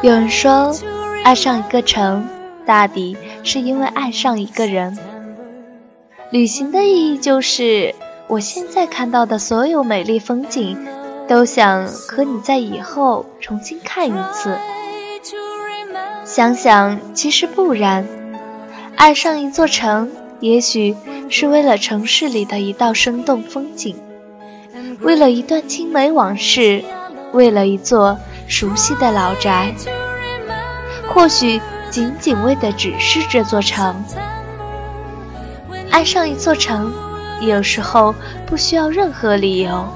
有人说，爱上一个城，大抵是因为爱上一个人。旅行的意义就是，我现在看到的所有美丽风景，都想和你在以后重新看一次。想想，其实不然。爱上一座城，也许是为了城市里的一道生动风景，为了一段青梅往事，为了一座。熟悉的老宅，或许仅仅为的只是这座城。爱上一座城，有时候不需要任何理由，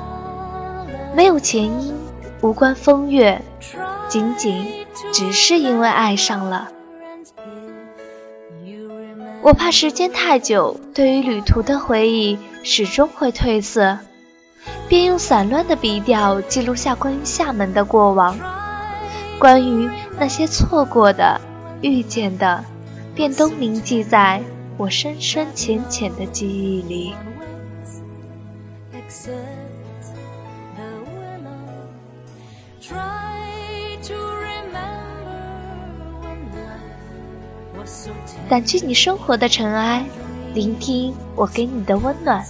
没有前因，无关风月，仅仅只是因为爱上了。我怕时间太久，对于旅途的回忆始终会褪色。便用散乱的笔调记录下关于厦门的过往，关于那些错过的、遇见的，便都铭记在我深深浅浅的记忆里。掸去你生活的尘埃，聆听我给你的温暖。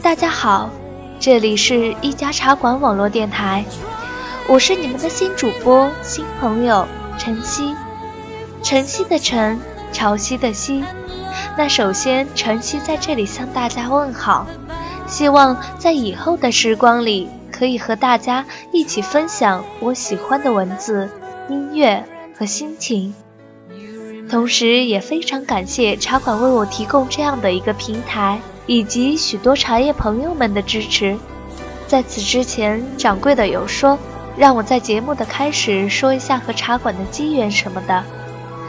大家好。这里是一家茶馆网络电台，我是你们的新主播、新朋友晨曦。晨曦的晨，潮汐的汐。那首先，晨曦在这里向大家问好，希望在以后的时光里，可以和大家一起分享我喜欢的文字、音乐和心情。同时，也非常感谢茶馆为我提供这样的一个平台。以及许多茶叶朋友们的支持。在此之前，掌柜的有说让我在节目的开始说一下和茶馆的机缘什么的。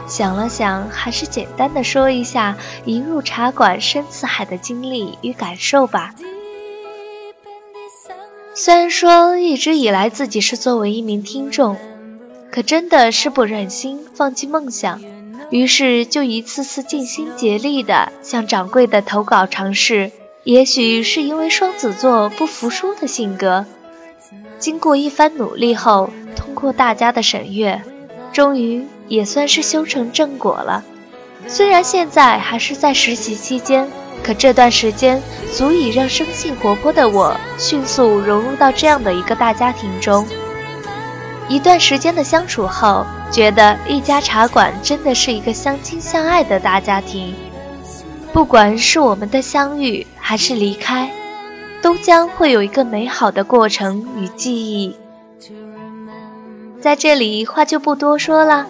想了想，还是简单的说一下一入茶馆深似海的经历与感受吧。虽然说一直以来自己是作为一名听众，可真的是不忍心放弃梦想。于是就一次次尽心竭力地向掌柜的投稿尝试。也许是因为双子座不服输的性格，经过一番努力后，通过大家的审阅，终于也算是修成正果了。虽然现在还是在实习期间，可这段时间足以让生性活泼的我迅速融入到这样的一个大家庭中。一段时间的相处后，觉得一家茶馆真的是一个相亲相爱的大家庭。不管是我们的相遇还是离开，都将会有一个美好的过程与记忆。在这里话就不多说了，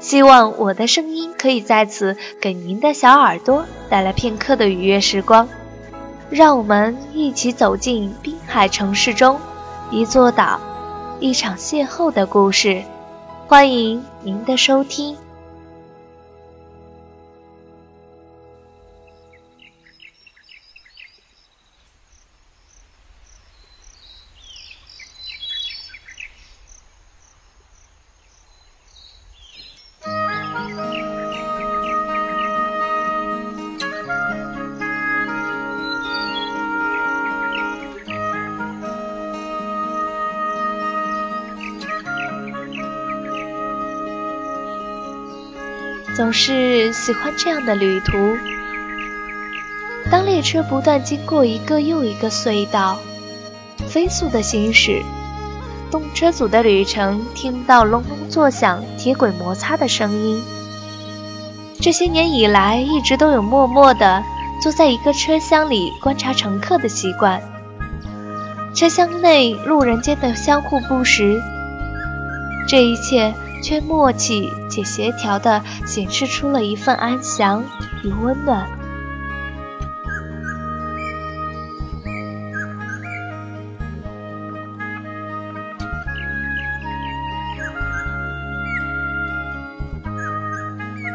希望我的声音可以在此给您的小耳朵带来片刻的愉悦时光。让我们一起走进滨海城市中一座岛。一场邂逅的故事，欢迎您的收听。总是喜欢这样的旅途。当列车不断经过一个又一个隧道，飞速的行驶，动车组的旅程听到隆隆作响、铁轨摩擦的声音。这些年以来，一直都有默默的坐在一个车厢里观察乘客的习惯。车厢内路人间的相互不识，这一切。却默契且协调地显示出了一份安详与温暖。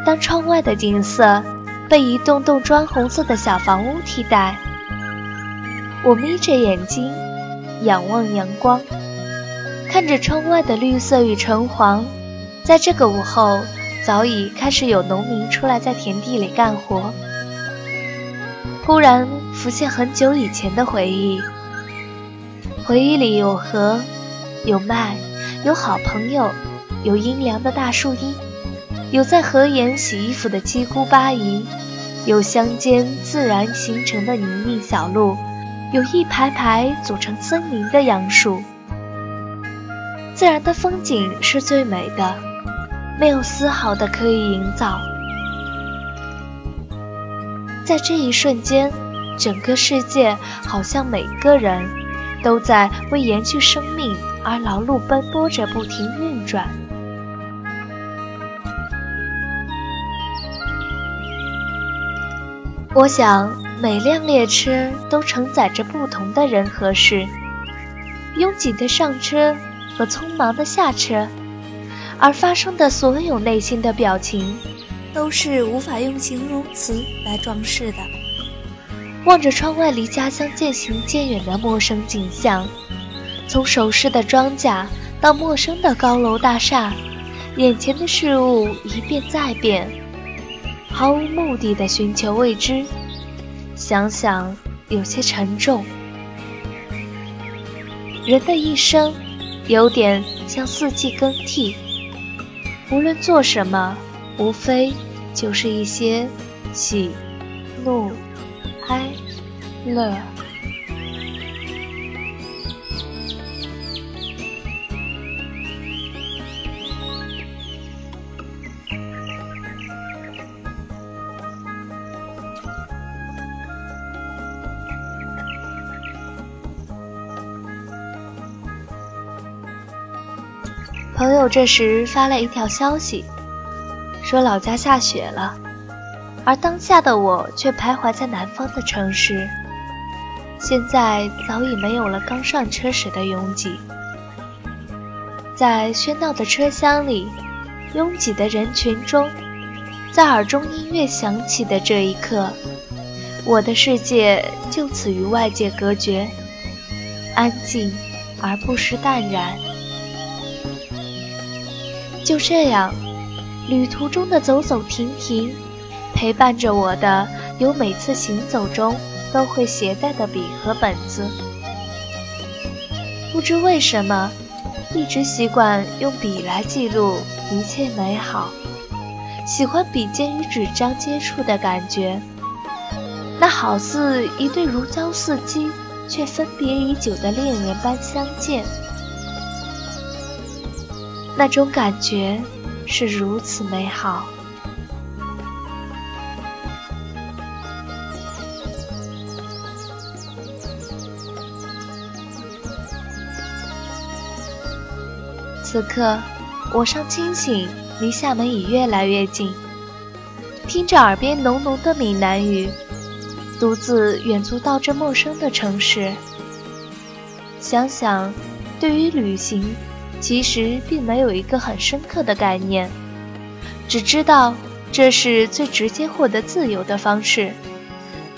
当窗外的景色被一栋栋砖红色的小房屋替代，我眯着眼睛仰望阳光，看着窗外的绿色与橙黄。在这个午后，早已开始有农民出来在田地里干活。忽然浮现很久以前的回忆，回忆里有河，有麦，有好朋友，有阴凉的大树荫，有在河沿洗衣服的七姑八姨，有乡间自然形成的泥泞小路，有一排排组成森林的杨树。自然的风景是最美的，没有丝毫的刻意营造。在这一瞬间，整个世界好像每个人都在为延续生命而劳碌奔波着，不停运转。我想，每辆列车都承载着不同的人和事，拥挤的上车。和匆忙的下车，而发生的所有内心的表情，都是无法用形容词来装饰的。望着窗外离家乡渐行渐远的陌生景象，从熟识的庄稼到陌生的高楼大厦，眼前的事物一变再变，毫无目的的寻求未知，想想有些沉重。人的一生。有点像四季更替，无论做什么，无非就是一些喜、怒、哀、乐。朋友这时发来一条消息，说老家下雪了，而当下的我却徘徊在南方的城市。现在早已没有了刚上车时的拥挤，在喧闹的车厢里，拥挤的人群中，在耳中音乐响起的这一刻，我的世界就此与外界隔绝，安静而不失淡然。就这样，旅途中的走走停停，陪伴着我的有每次行走中都会携带的笔和本子。不知为什么，一直习惯用笔来记录一切美好，喜欢笔尖与纸张接触的感觉，那好似一对如胶似漆却分别已久的恋人般相见。那种感觉是如此美好。此刻，我尚清醒，离厦门已越来越近，听着耳边浓浓的闽南语，独自远足到这陌生的城市，想想，对于旅行。其实并没有一个很深刻的概念，只知道这是最直接获得自由的方式。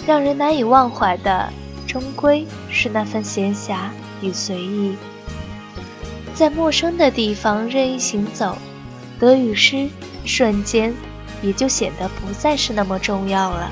让人难以忘怀的，终归是那份闲暇与随意。在陌生的地方任意行走，得与失，瞬间也就显得不再是那么重要了。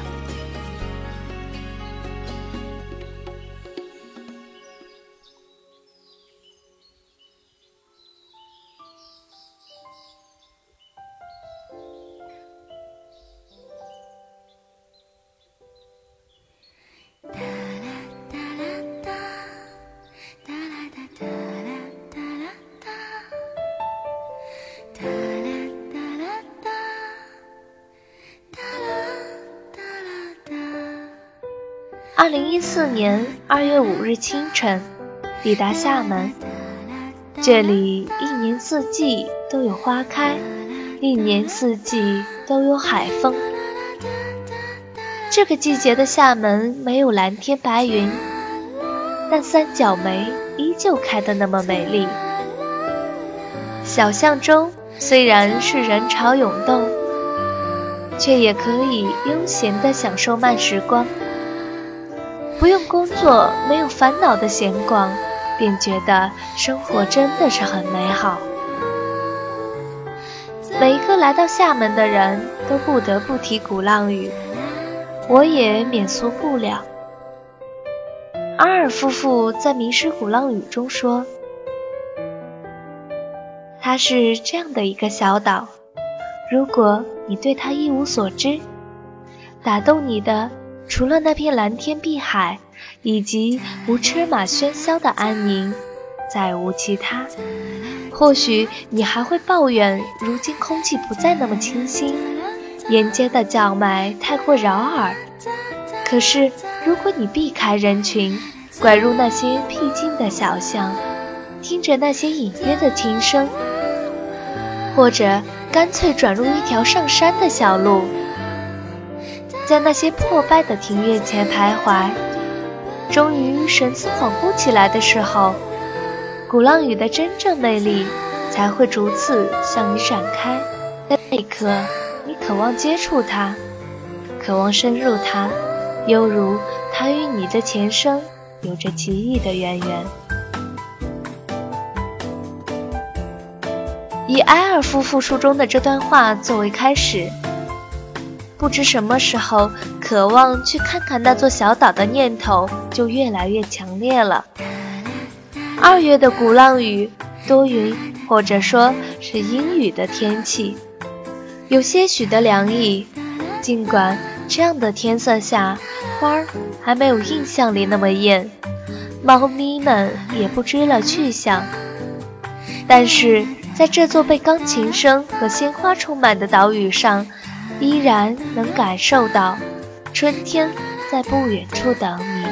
二零一四年二月五日清晨，抵达厦门。这里一年四季都有花开，一年四季都有海风。这个季节的厦门没有蓝天白云，但三角梅依旧开得那么美丽。小巷中虽然是人潮涌动，却也可以悠闲地享受慢时光。不用工作，没有烦恼的闲逛，便觉得生活真的是很美好。每一个来到厦门的人都不得不提鼓浪屿，我也免俗不了。阿尔夫妇在《迷失鼓浪屿》中说：“它是这样的一个小岛，如果你对它一无所知，打动你的除了那片蓝天碧海以及无车马喧嚣的安宁，再无其他。或许你还会抱怨，如今空气不再那么清新，沿街的叫卖太过扰耳。可是，如果你避开人群，拐入那些僻静的小巷，听着那些隐约的琴声，或者干脆转入一条上山的小路，在那些破败的庭院前徘徊，终于神思恍惚起来的时候。鼓浪屿的真正魅力才会逐次向你展开，在那一刻，你渴望接触它，渴望深入它，犹如它与你的前生有着奇异的渊源。以埃尔夫妇书中的这段话作为开始，不知什么时候，渴望去看看那座小岛的念头就越来越强烈了。二月的鼓浪屿，多云或者说是阴雨的天气，有些许的凉意。尽管这样的天色下，花儿还没有印象里那么艳，猫咪们也不知了去向，但是在这座被钢琴声和鲜花充满的岛屿上，依然能感受到春天在不远处等你。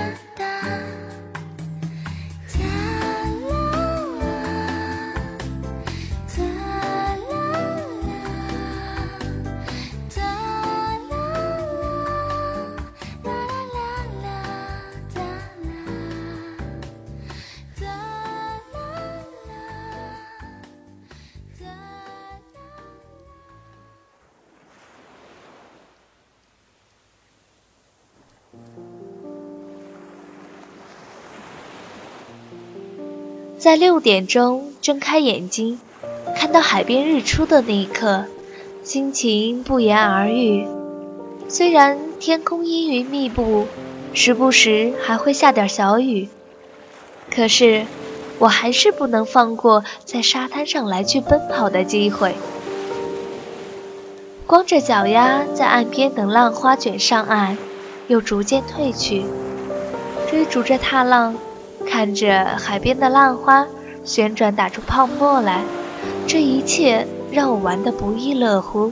在六点钟睁开眼睛，看到海边日出的那一刻，心情不言而喻。虽然天空阴云密布，时不时还会下点小雨，可是我还是不能放过在沙滩上来去奔跑的机会。光着脚丫在岸边等浪花卷上岸，又逐渐退去，追逐着踏浪。看着海边的浪花旋转打出泡沫来，这一切让我玩得不亦乐乎。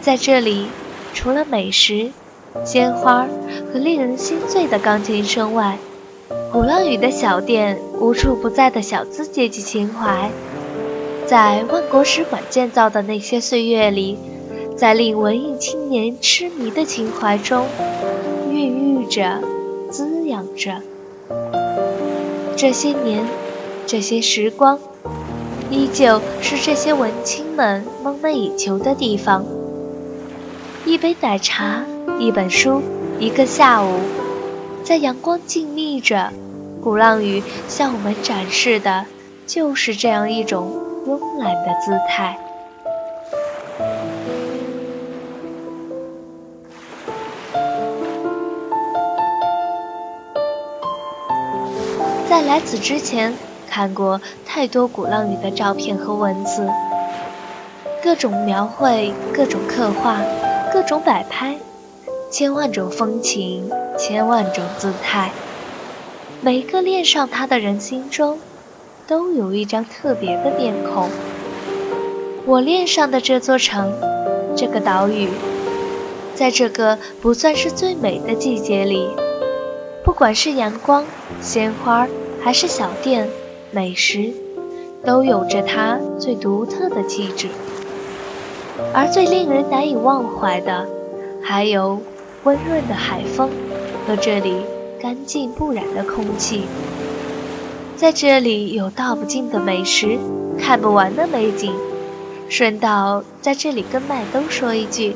在这里，除了美食、鲜花和令人心醉的钢琴声外，鼓浪屿的小店无处不在的小资阶级情怀，在万国使馆建造的那些岁月里，在令文艺青年痴迷的情怀中孕育着。滋养着这些年，这些时光，依旧是这些文青们梦寐以求的地方。一杯奶茶，一本书，一个下午，在阳光静谧着，鼓浪屿向我们展示的就是这样一种慵懒的姿态。在来此之前，看过太多鼓浪屿的照片和文字，各种描绘，各种刻画，各种摆拍，千万种风情，千万种姿态。每一个恋上它的人心中，都有一张特别的面孔。我恋上的这座城，这个岛屿，在这个不算是最美的季节里。不管是阳光、鲜花，还是小店、美食，都有着它最独特的气质。而最令人难以忘怀的，还有温润的海风和这里干净不染的空气。在这里有道不尽的美食，看不完的美景。顺道在这里跟麦兜说一句：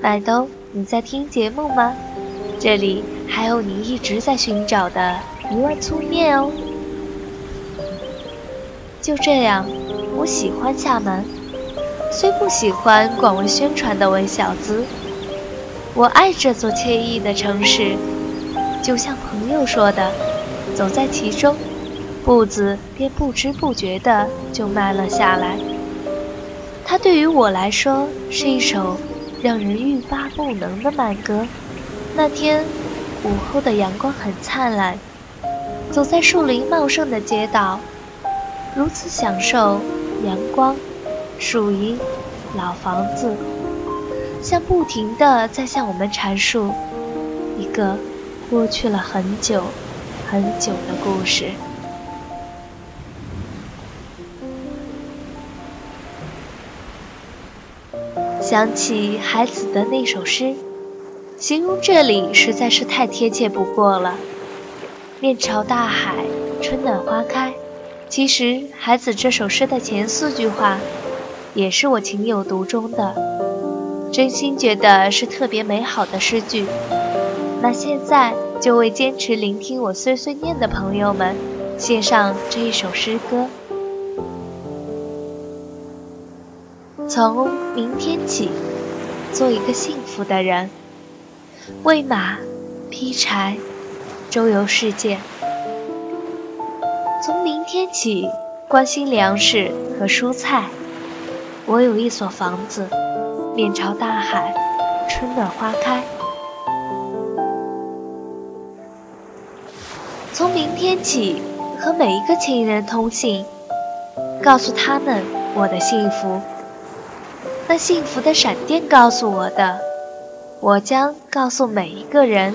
麦兜，你在听节目吗？这里还有你一直在寻找的一碗粗面哦。就这样，我喜欢厦门，虽不喜欢广为宣传的文小资，我爱这座惬意的城市。就像朋友说的，走在其中，步子便不知不觉的就慢了下来。它对于我来说是一首让人欲罢不能的慢歌。那天午后的阳光很灿烂，走在树林茂盛的街道，如此享受阳光、树荫、老房子，像不停的在向我们阐述一个过去了很久很久的故事。想起海子的那首诗，形容这里实在是太贴切不过了。面朝大海，春暖花开。其实海子这首诗的前四句话，也是我情有独钟的，真心觉得是特别美好的诗句。那现在就为坚持聆听我碎碎念的朋友们，献上这一首诗歌。从明天起，做一个幸福的人，喂马，劈柴，周游世界。从明天起，关心粮食和蔬菜。我有一所房子，面朝大海，春暖花开。从明天起，和每一个亲人通信，告诉他们我的幸福。那幸福的闪电告诉我的，我将告诉每一个人，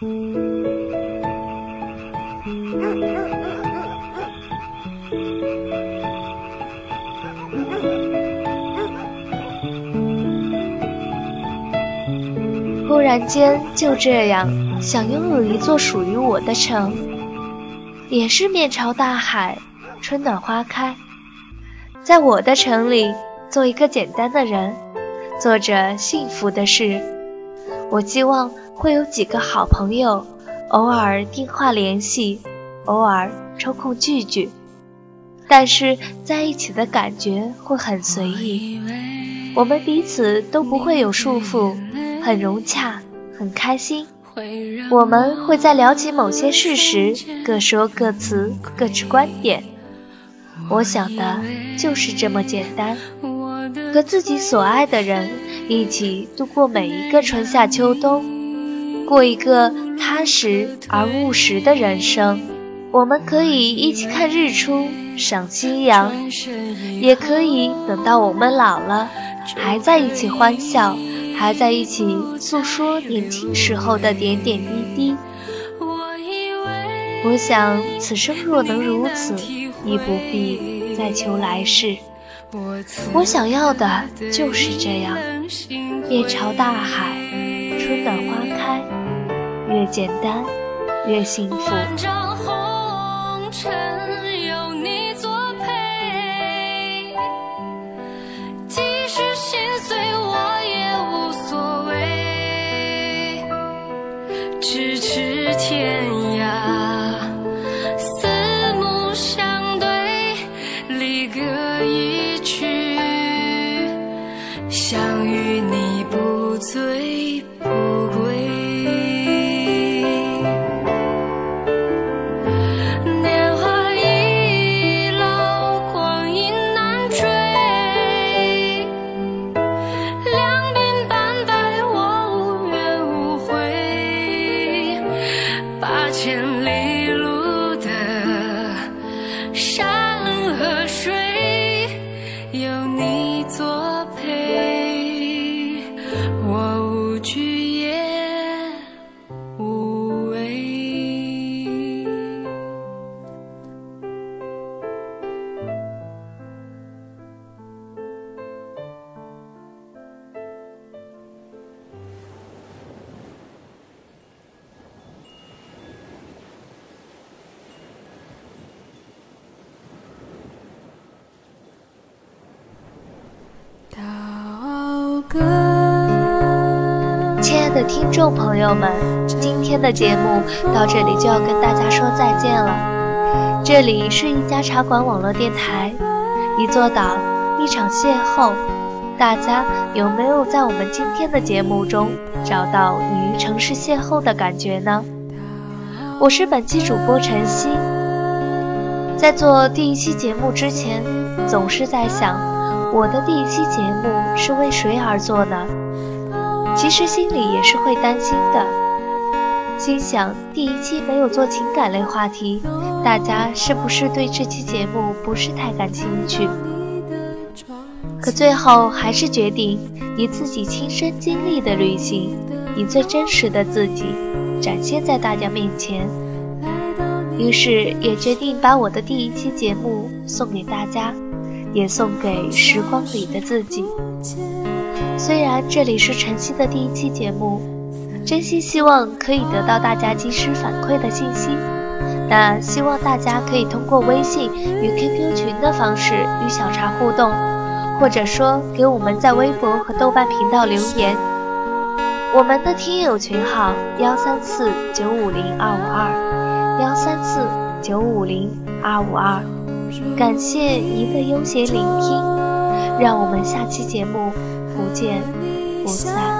忽然间，就这样想拥有一座属于我的城，也是面朝大海，春暖花开。在我的城里，做一个简单的人，做着幸福的事。我希望。会有几个好朋友，偶尔电话联系，偶尔抽空聚聚，但是在一起的感觉会很随意。我们彼此都不会有束缚，很融洽，很开心。我们会在聊起某些事时，各说各词，各持观点。我想的就是这么简单，和自己所爱的人一起度过每一个春夏秋冬。过一个踏实而务实的人生，我们可以一起看日出、赏夕阳，也可以等到我们老了，还在一起欢笑，还在一起诉说年轻时候的点点滴滴。我想，此生若能如此，亦不必再求来世。我想要的就是这样，面朝大海。越简单，越幸福。朋友们，今天的节目到这里就要跟大家说再见了。这里是一家茶馆网络电台，一座岛，一场邂逅。大家有没有在我们今天的节目中找到与城市邂逅的感觉呢？我是本期主播晨曦。在做第一期节目之前，总是在想，我的第一期节目是为谁而做呢？其实心里也是会担心的，心想第一期没有做情感类话题，大家是不是对这期节目不是太感兴趣？可最后还是决定以自己亲身经历的旅行，以最真实的自己展现在大家面前。于是也决定把我的第一期节目送给大家，也送给时光里的自己。虽然这里是晨曦的第一期节目，真心希望可以得到大家及时反馈的信息。那希望大家可以通过微信与 QQ 群的方式与小茶互动，或者说给我们在微博和豆瓣频道留言。我们的听友群号幺三四九五零二五二，幺三四九五零二五二。感谢您的悠闲聆听，让我们下期节目不见不散。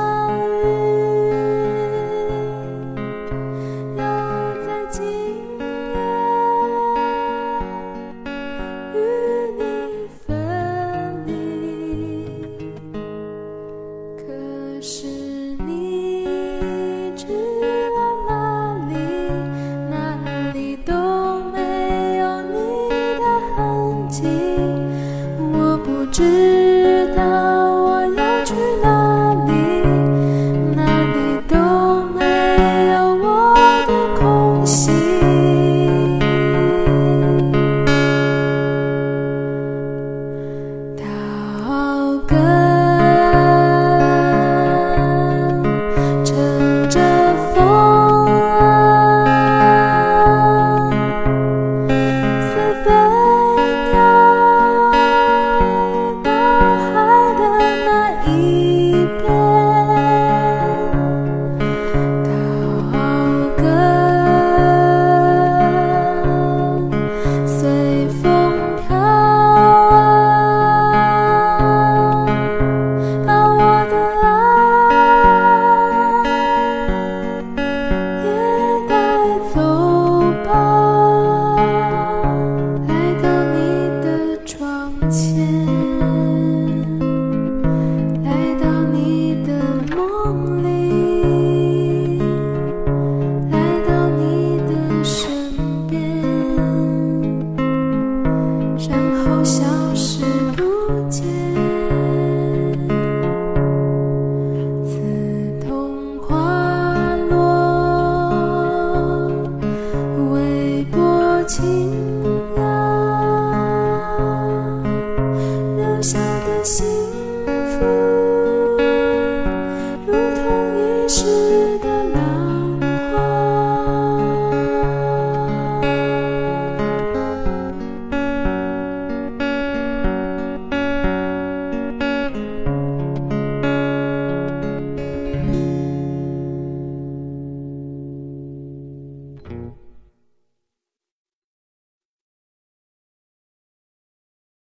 消失。